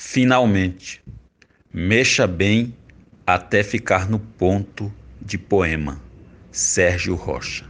Finalmente, mexa bem até ficar no ponto de poema. Sérgio Rocha.